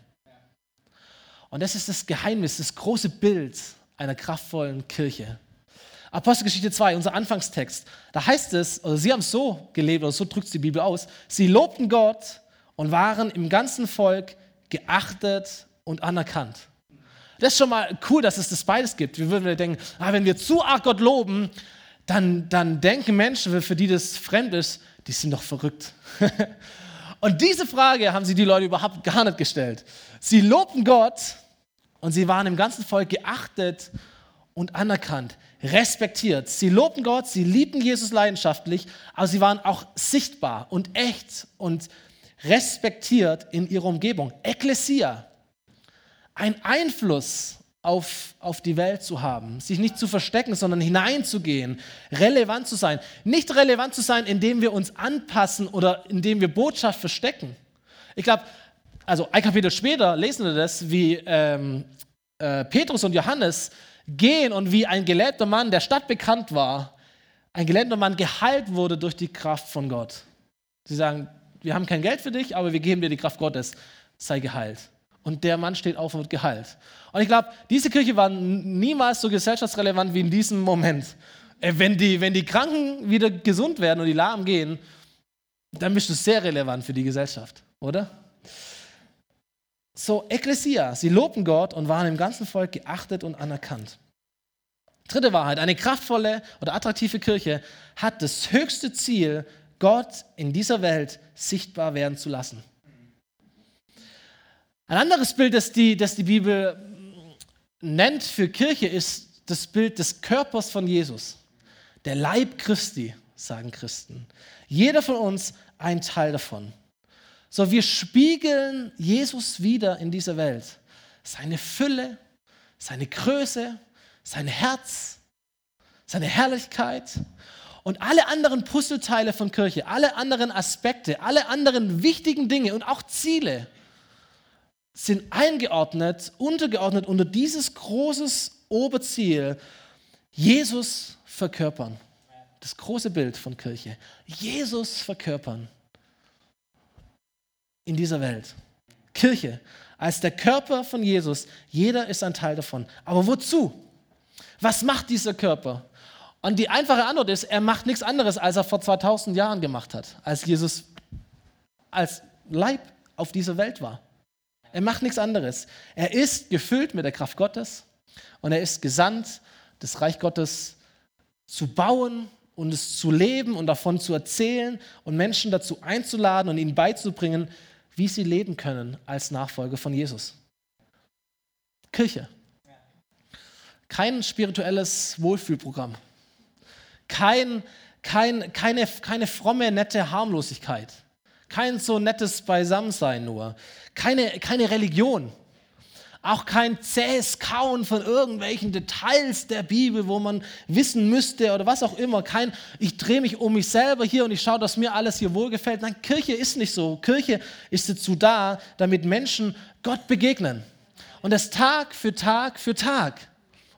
Speaker 1: Und das ist das Geheimnis, das große Bild einer kraftvollen Kirche. Apostelgeschichte 2, unser Anfangstext. Da heißt es, oder sie haben es so gelebt, oder so drückt es die Bibel aus, sie lobten Gott und waren im ganzen Volk geachtet und anerkannt. Das ist schon mal cool, dass es das beides gibt. Wir würden denken, ah, wenn wir zu arg Gott loben, dann, dann denken Menschen, für die das fremd ist, die sind doch verrückt. und diese Frage haben sie die Leute überhaupt gar nicht gestellt. Sie lobten Gott und sie waren im ganzen Volk geachtet und anerkannt respektiert. Sie lobten Gott, sie liebten Jesus leidenschaftlich, aber sie waren auch sichtbar und echt und respektiert in ihrer Umgebung. Ekklesia, ein Einfluss auf, auf die Welt zu haben, sich nicht zu verstecken, sondern hineinzugehen, relevant zu sein. Nicht relevant zu sein, indem wir uns anpassen oder indem wir Botschaft verstecken. Ich glaube, also ein Kapitel später lesen wir das, wie ähm, äh, Petrus und Johannes gehen und wie ein gelähmter Mann, der stadtbekannt war, ein gelähmter Mann geheilt wurde durch die Kraft von Gott. Sie sagen, wir haben kein Geld für dich, aber wir geben dir die Kraft Gottes, sei geheilt. Und der Mann steht auf und wird geheilt. Und ich glaube, diese Kirche war niemals so gesellschaftsrelevant wie in diesem Moment. Äh, wenn die, wenn die Kranken wieder gesund werden und die Lahmen gehen, dann bist du sehr relevant für die Gesellschaft, oder? So, Ekklesia, sie lobten Gott und waren im ganzen Volk geachtet und anerkannt. Dritte Wahrheit, eine kraftvolle oder attraktive Kirche hat das höchste Ziel, Gott in dieser Welt sichtbar werden zu lassen. Ein anderes Bild, das die, das die Bibel nennt für Kirche, ist das Bild des Körpers von Jesus. Der Leib Christi, sagen Christen. Jeder von uns ein Teil davon. So, wir spiegeln Jesus wieder in dieser Welt. Seine Fülle, seine Größe, sein Herz, seine Herrlichkeit und alle anderen Puzzleteile von Kirche, alle anderen Aspekte, alle anderen wichtigen Dinge und auch Ziele sind eingeordnet, untergeordnet unter dieses großes Oberziel, Jesus verkörpern. Das große Bild von Kirche. Jesus verkörpern in dieser Welt. Kirche als der Körper von Jesus. Jeder ist ein Teil davon. Aber wozu? Was macht dieser Körper? Und die einfache Antwort ist, er macht nichts anderes, als er vor 2000 Jahren gemacht hat, als Jesus als Leib auf dieser Welt war. Er macht nichts anderes. Er ist gefüllt mit der Kraft Gottes und er ist gesandt, das Reich Gottes zu bauen und es zu leben und davon zu erzählen und Menschen dazu einzuladen und ihnen beizubringen, wie sie leben können als Nachfolger von Jesus. Kirche. Kein spirituelles Wohlfühlprogramm. Kein, kein, keine, keine fromme, nette Harmlosigkeit. Kein so nettes Beisammensein nur. Keine, keine Religion. Auch kein zähes Kauen von irgendwelchen Details der Bibel, wo man wissen müsste oder was auch immer. Kein, ich drehe mich um mich selber hier und ich schaue, dass mir alles hier wohlgefällt. Nein, Kirche ist nicht so. Kirche ist dazu da, damit Menschen Gott begegnen. Und das Tag für Tag für Tag.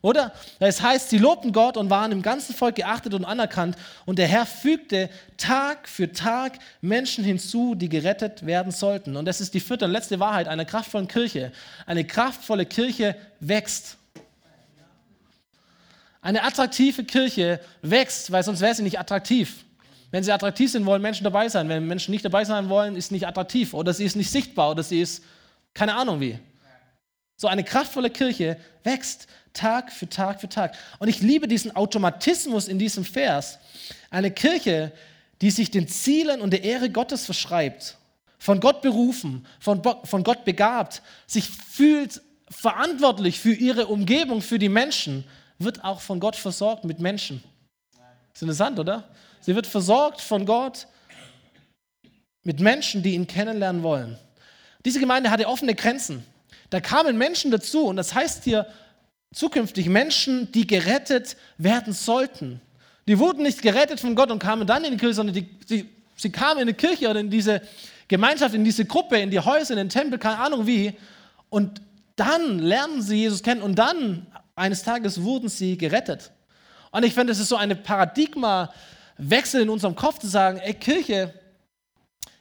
Speaker 1: Oder? Das heißt, sie lobten Gott und waren im ganzen Volk geachtet und anerkannt. Und der Herr fügte Tag für Tag Menschen hinzu, die gerettet werden sollten. Und das ist die vierte und letzte Wahrheit einer kraftvollen Kirche. Eine kraftvolle Kirche wächst. Eine attraktive Kirche wächst, weil sonst wäre sie nicht attraktiv. Wenn sie attraktiv sind, wollen Menschen dabei sein. Wenn Menschen nicht dabei sein wollen, ist sie nicht attraktiv oder sie ist nicht sichtbar oder sie ist keine Ahnung wie. So eine kraftvolle Kirche wächst Tag für Tag für Tag. Und ich liebe diesen Automatismus in diesem Vers. Eine Kirche, die sich den Zielen und der Ehre Gottes verschreibt, von Gott berufen, von, von Gott begabt, sich fühlt verantwortlich für ihre Umgebung, für die Menschen, wird auch von Gott versorgt mit Menschen. ist interessant, oder? Sie wird versorgt von Gott mit Menschen, die ihn kennenlernen wollen. Diese Gemeinde hatte offene Grenzen. Da kamen Menschen dazu und das heißt hier zukünftig Menschen, die gerettet werden sollten. Die wurden nicht gerettet von Gott und kamen dann in die Kirche, sondern die, die, sie kamen in die Kirche oder in diese Gemeinschaft, in diese Gruppe, in die Häuser, in den Tempel, keine Ahnung wie. Und dann lernen sie Jesus kennen und dann eines Tages wurden sie gerettet. Und ich finde, es ist so ein Paradigmawechsel in unserem Kopf zu sagen, ey Kirche,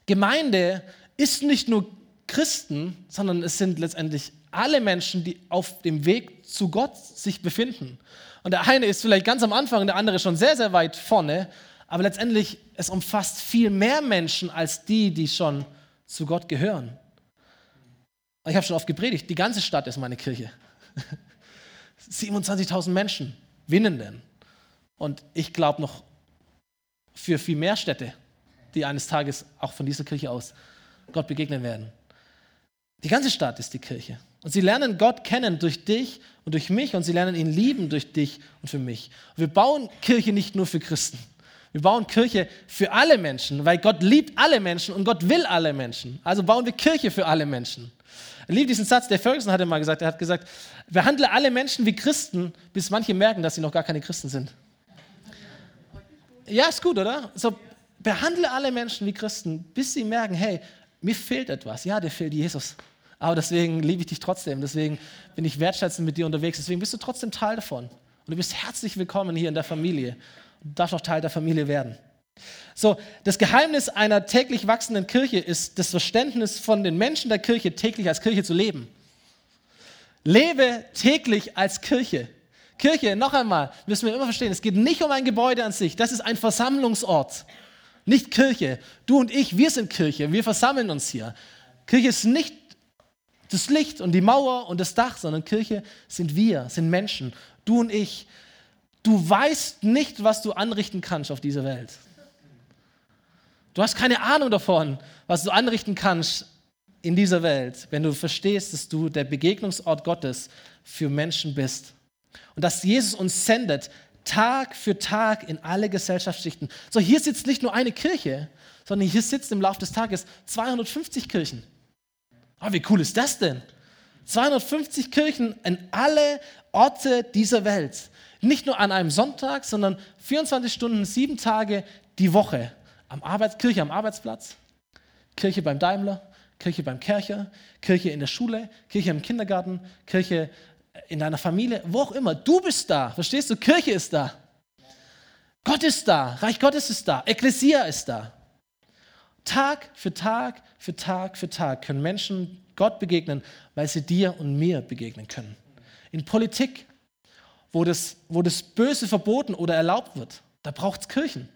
Speaker 1: Gemeinde ist nicht nur Christen, sondern es sind letztendlich alle Menschen, die auf dem Weg zu Gott sich befinden. Und der eine ist vielleicht ganz am Anfang, der andere schon sehr, sehr weit vorne, aber letztendlich es umfasst viel mehr Menschen als die, die schon zu Gott gehören. Ich habe schon oft gepredigt, die ganze Stadt ist meine Kirche. 27.000 Menschen, Winnenden. Und ich glaube noch für viel mehr Städte, die eines Tages auch von dieser Kirche aus Gott begegnen werden. Die ganze Stadt ist die Kirche. Und sie lernen Gott kennen durch dich und durch mich und sie lernen ihn lieben durch dich und für mich. Und wir bauen Kirche nicht nur für Christen. Wir bauen Kirche für alle Menschen, weil Gott liebt alle Menschen und Gott will alle Menschen. Also bauen wir Kirche für alle Menschen. Ich liebe diesen Satz, der Ferguson hatte mal gesagt, er hat gesagt, behandle alle Menschen wie Christen, bis manche merken, dass sie noch gar keine Christen sind. Ja, ist gut, oder? So, behandle alle Menschen wie Christen, bis sie merken, hey, mir fehlt etwas. Ja, dir fehlt Jesus. Aber deswegen liebe ich dich trotzdem. Deswegen bin ich wertschätzend mit dir unterwegs. Deswegen bist du trotzdem Teil davon. Und du bist herzlich willkommen hier in der Familie. Du darfst auch Teil der Familie werden. So, das Geheimnis einer täglich wachsenden Kirche ist das Verständnis von den Menschen der Kirche, täglich als Kirche zu leben. Lebe täglich als Kirche. Kirche, noch einmal, müssen wir immer verstehen, es geht nicht um ein Gebäude an sich, das ist ein Versammlungsort. Nicht Kirche. Du und ich, wir sind Kirche, wir versammeln uns hier. Kirche ist nicht das Licht und die Mauer und das Dach, sondern Kirche sind wir, sind Menschen, du und ich. Du weißt nicht, was du anrichten kannst auf dieser Welt. Du hast keine Ahnung davon, was du anrichten kannst in dieser Welt, wenn du verstehst, dass du der Begegnungsort Gottes für Menschen bist. Und dass Jesus uns sendet, Tag für Tag in alle Gesellschaftsschichten. So, hier sitzt nicht nur eine Kirche, sondern hier sitzen im Laufe des Tages 250 Kirchen. Oh, wie cool ist das denn? 250 Kirchen in alle Orte dieser Welt. Nicht nur an einem Sonntag, sondern 24 Stunden, sieben Tage die Woche. Am Arbeits Kirche am Arbeitsplatz, Kirche beim Daimler, Kirche beim Kercher, Kirche in der Schule, Kirche im Kindergarten, Kirche in deiner Familie, wo auch immer. Du bist da, verstehst du? Kirche ist da. Gott ist da, Reich Gottes ist da, Ekklesia ist da. Tag für Tag für Tag für Tag können Menschen Gott begegnen, weil sie dir und mir begegnen können. In Politik, wo das, wo das Böse verboten oder erlaubt wird, da braucht es Kirchen.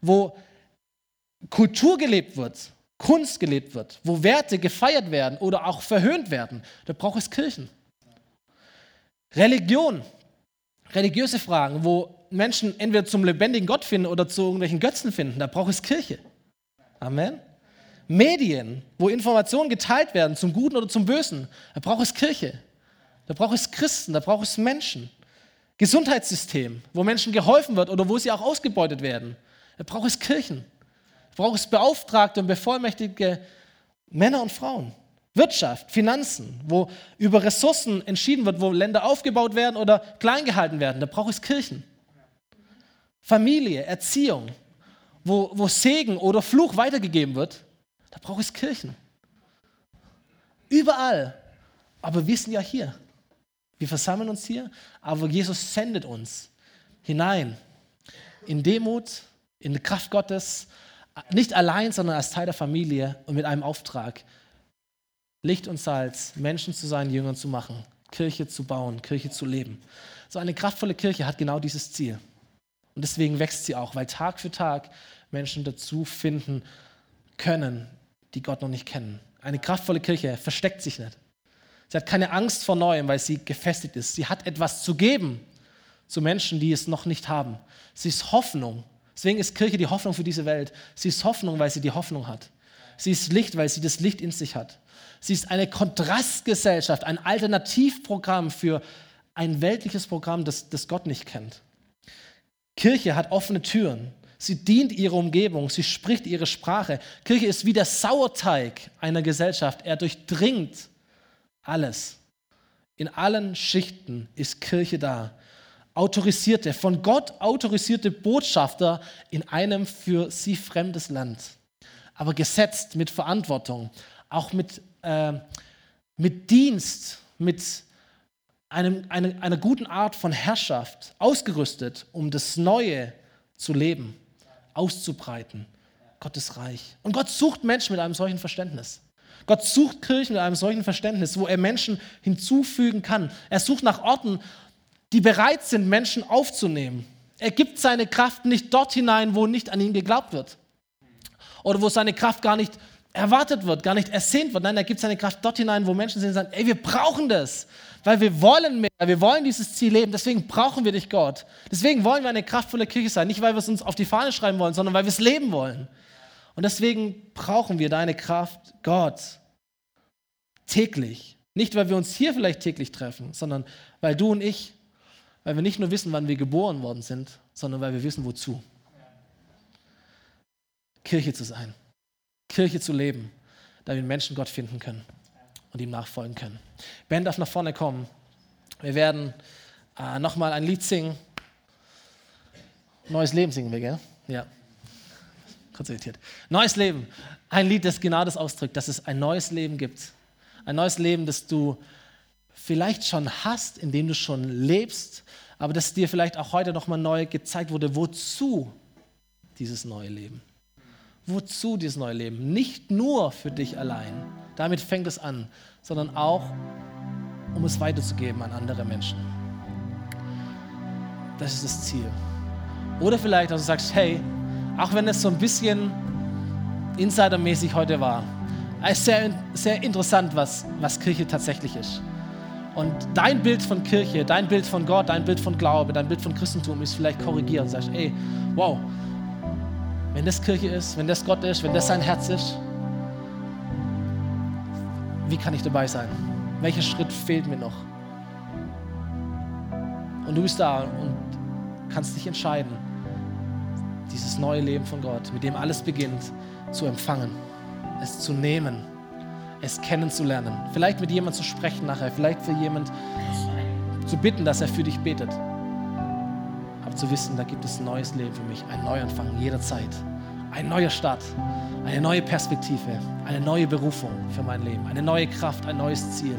Speaker 1: Wo Kultur gelebt wird, Kunst gelebt wird, wo Werte gefeiert werden oder auch verhöhnt werden, da braucht es Kirchen. Religion, religiöse Fragen, wo Menschen entweder zum lebendigen Gott finden oder zu irgendwelchen Götzen finden, da braucht es Kirche. Amen. Medien, wo Informationen geteilt werden, zum Guten oder zum Bösen, da braucht es Kirche. Da braucht es Christen, da braucht es Menschen. Gesundheitssystem, wo Menschen geholfen wird oder wo sie auch ausgebeutet werden, da braucht es Kirchen. Da braucht es Beauftragte und bevollmächtigte Männer und Frauen. Wirtschaft, Finanzen, wo über Ressourcen entschieden wird, wo Länder aufgebaut werden oder klein gehalten werden, da braucht es Kirchen. Familie, Erziehung, wo, wo Segen oder Fluch weitergegeben wird, da braucht es Kirchen. Überall. Aber wir sind ja hier. Wir versammeln uns hier, aber Jesus sendet uns hinein in Demut, in die Kraft Gottes, nicht allein, sondern als Teil der Familie und mit einem Auftrag, Licht und Salz, Menschen zu sein, Jüngern zu machen, Kirche zu bauen, Kirche zu leben. So eine kraftvolle Kirche hat genau dieses Ziel. Und deswegen wächst sie auch, weil Tag für Tag Menschen dazu finden können, die Gott noch nicht kennen. Eine kraftvolle Kirche versteckt sich nicht. Sie hat keine Angst vor Neuem, weil sie gefestigt ist. Sie hat etwas zu geben zu Menschen, die es noch nicht haben. Sie ist Hoffnung. Deswegen ist Kirche die Hoffnung für diese Welt. Sie ist Hoffnung, weil sie die Hoffnung hat. Sie ist Licht, weil sie das Licht in sich hat. Sie ist eine Kontrastgesellschaft, ein Alternativprogramm für ein weltliches Programm, das, das Gott nicht kennt. Kirche hat offene Türen. Sie dient ihrer Umgebung, sie spricht ihre Sprache. Kirche ist wie der Sauerteig einer Gesellschaft. Er durchdringt alles. In allen Schichten ist Kirche da. Autorisierte, von Gott autorisierte Botschafter in einem für sie fremdes Land. Aber gesetzt mit Verantwortung, auch mit, äh, mit Dienst, mit einem, eine, einer guten Art von Herrschaft, ausgerüstet, um das Neue zu leben, auszubreiten. Gottes Reich. Und Gott sucht Menschen mit einem solchen Verständnis. Gott sucht Kirchen mit einem solchen Verständnis, wo er Menschen hinzufügen kann. Er sucht nach Orten, die bereit sind, Menschen aufzunehmen. Er gibt seine Kraft nicht dort hinein, wo nicht an ihn geglaubt wird. Oder wo seine Kraft gar nicht erwartet wird, gar nicht ersehnt wird. Nein, er gibt seine Kraft dort hinein, wo Menschen sind und sagen, ey, wir brauchen das, weil wir wollen mehr, wir wollen dieses Ziel leben, deswegen brauchen wir dich, Gott. Deswegen wollen wir eine kraftvolle Kirche sein, nicht weil wir es uns auf die Fahne schreiben wollen, sondern weil wir es leben wollen. Und deswegen brauchen wir deine Kraft, Gott, täglich. Nicht, weil wir uns hier vielleicht täglich treffen, sondern weil du und ich, weil wir nicht nur wissen, wann wir geboren worden sind, sondern weil wir wissen, wozu. Kirche zu sein, Kirche zu leben, damit Menschen Gott finden können und ihm nachfolgen können. Ben darf nach vorne kommen. Wir werden äh, nochmal ein Lied singen. Neues Leben singen wir, gell? Ja kurz irritiert. Neues Leben. Ein Lied, das genau das ausdrückt, dass es ein neues Leben gibt. Ein neues Leben, das du vielleicht schon hast, in dem du schon lebst, aber das dir vielleicht auch heute nochmal neu gezeigt wurde, wozu dieses neue Leben. Wozu dieses neue Leben? Nicht nur für dich allein, damit fängt es an, sondern auch, um es weiterzugeben an andere Menschen. Das ist das Ziel. Oder vielleicht, dass du sagst, hey, auch wenn es so ein bisschen insidermäßig heute war. Ist sehr, sehr interessant, was, was Kirche tatsächlich ist. Und dein Bild von Kirche, dein Bild von Gott, dein Bild von Glaube, dein Bild von Christentum ist vielleicht korrigiert und sagst, ey, wow, wenn das Kirche ist, wenn das Gott ist, wenn das sein Herz ist, wie kann ich dabei sein? Welcher Schritt fehlt mir noch? Und du bist da und kannst dich entscheiden dieses neue Leben von Gott, mit dem alles beginnt, zu empfangen, es zu nehmen, es kennenzulernen, vielleicht mit jemandem zu sprechen nachher, vielleicht für jemanden zu bitten, dass er für dich betet. Zu wissen, da gibt es ein neues Leben für mich, ein Neuanfang jederzeit, ein neuer Start, eine neue Perspektive, eine neue Berufung für mein Leben, eine neue Kraft, ein neues Ziel.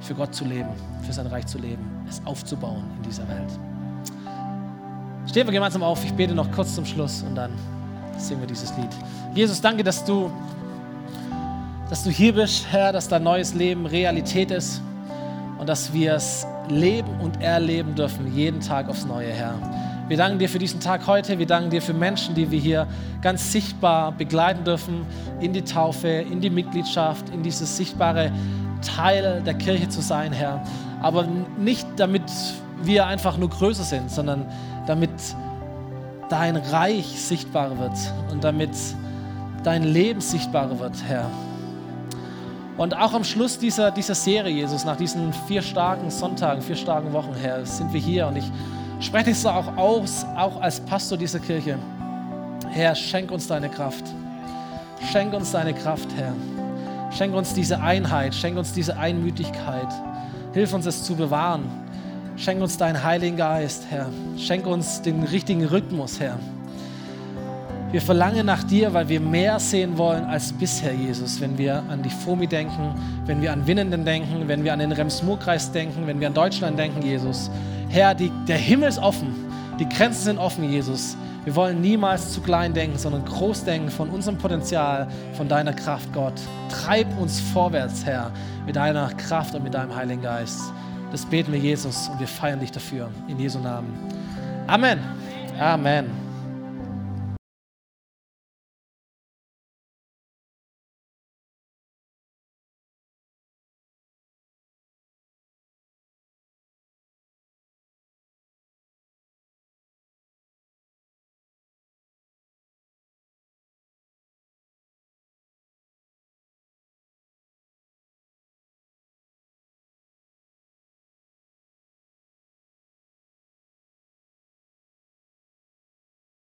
Speaker 1: Für Gott zu leben, für sein Reich zu leben, es aufzubauen in dieser Welt. Stehen wir gemeinsam auf. Ich bete noch kurz zum Schluss und dann singen wir dieses Lied. Jesus, danke, dass du, dass du hier bist, Herr, dass dein neues Leben Realität ist und dass wir es leben und erleben dürfen, jeden Tag aufs Neue, Herr. Wir danken dir für diesen Tag heute. Wir danken dir für Menschen, die wir hier ganz sichtbar begleiten dürfen in die Taufe, in die Mitgliedschaft, in dieses sichtbare Teil der Kirche zu sein, Herr. Aber nicht damit wir einfach nur größer sind, sondern damit dein Reich sichtbarer wird und damit dein Leben sichtbarer wird, Herr. Und auch am Schluss dieser, dieser Serie, Jesus, nach diesen vier starken Sonntagen, vier starken Wochen, Herr, sind wir hier und ich spreche es auch aus, auch als Pastor dieser Kirche. Herr, schenk uns deine Kraft. Schenk uns deine Kraft, Herr. Schenk uns diese Einheit, schenk uns diese Einmütigkeit. Hilf uns es zu bewahren Schenk uns deinen Heiligen Geist, Herr. Schenk uns den richtigen Rhythmus, Herr. Wir verlangen nach dir, weil wir mehr sehen wollen als bisher, Jesus. Wenn wir an die FOMI denken, wenn wir an Winnenden denken, wenn wir an den Rems-Murr-Kreis denken, wenn wir an Deutschland denken, Jesus. Herr, die, der Himmel ist offen, die Grenzen sind offen, Jesus. Wir wollen niemals zu klein denken, sondern groß denken von unserem Potenzial, von deiner Kraft, Gott. Treib uns vorwärts, Herr, mit deiner Kraft und mit deinem Heiligen Geist. Das beten wir, Jesus, und wir feiern dich dafür. In Jesu Namen. Amen. Amen.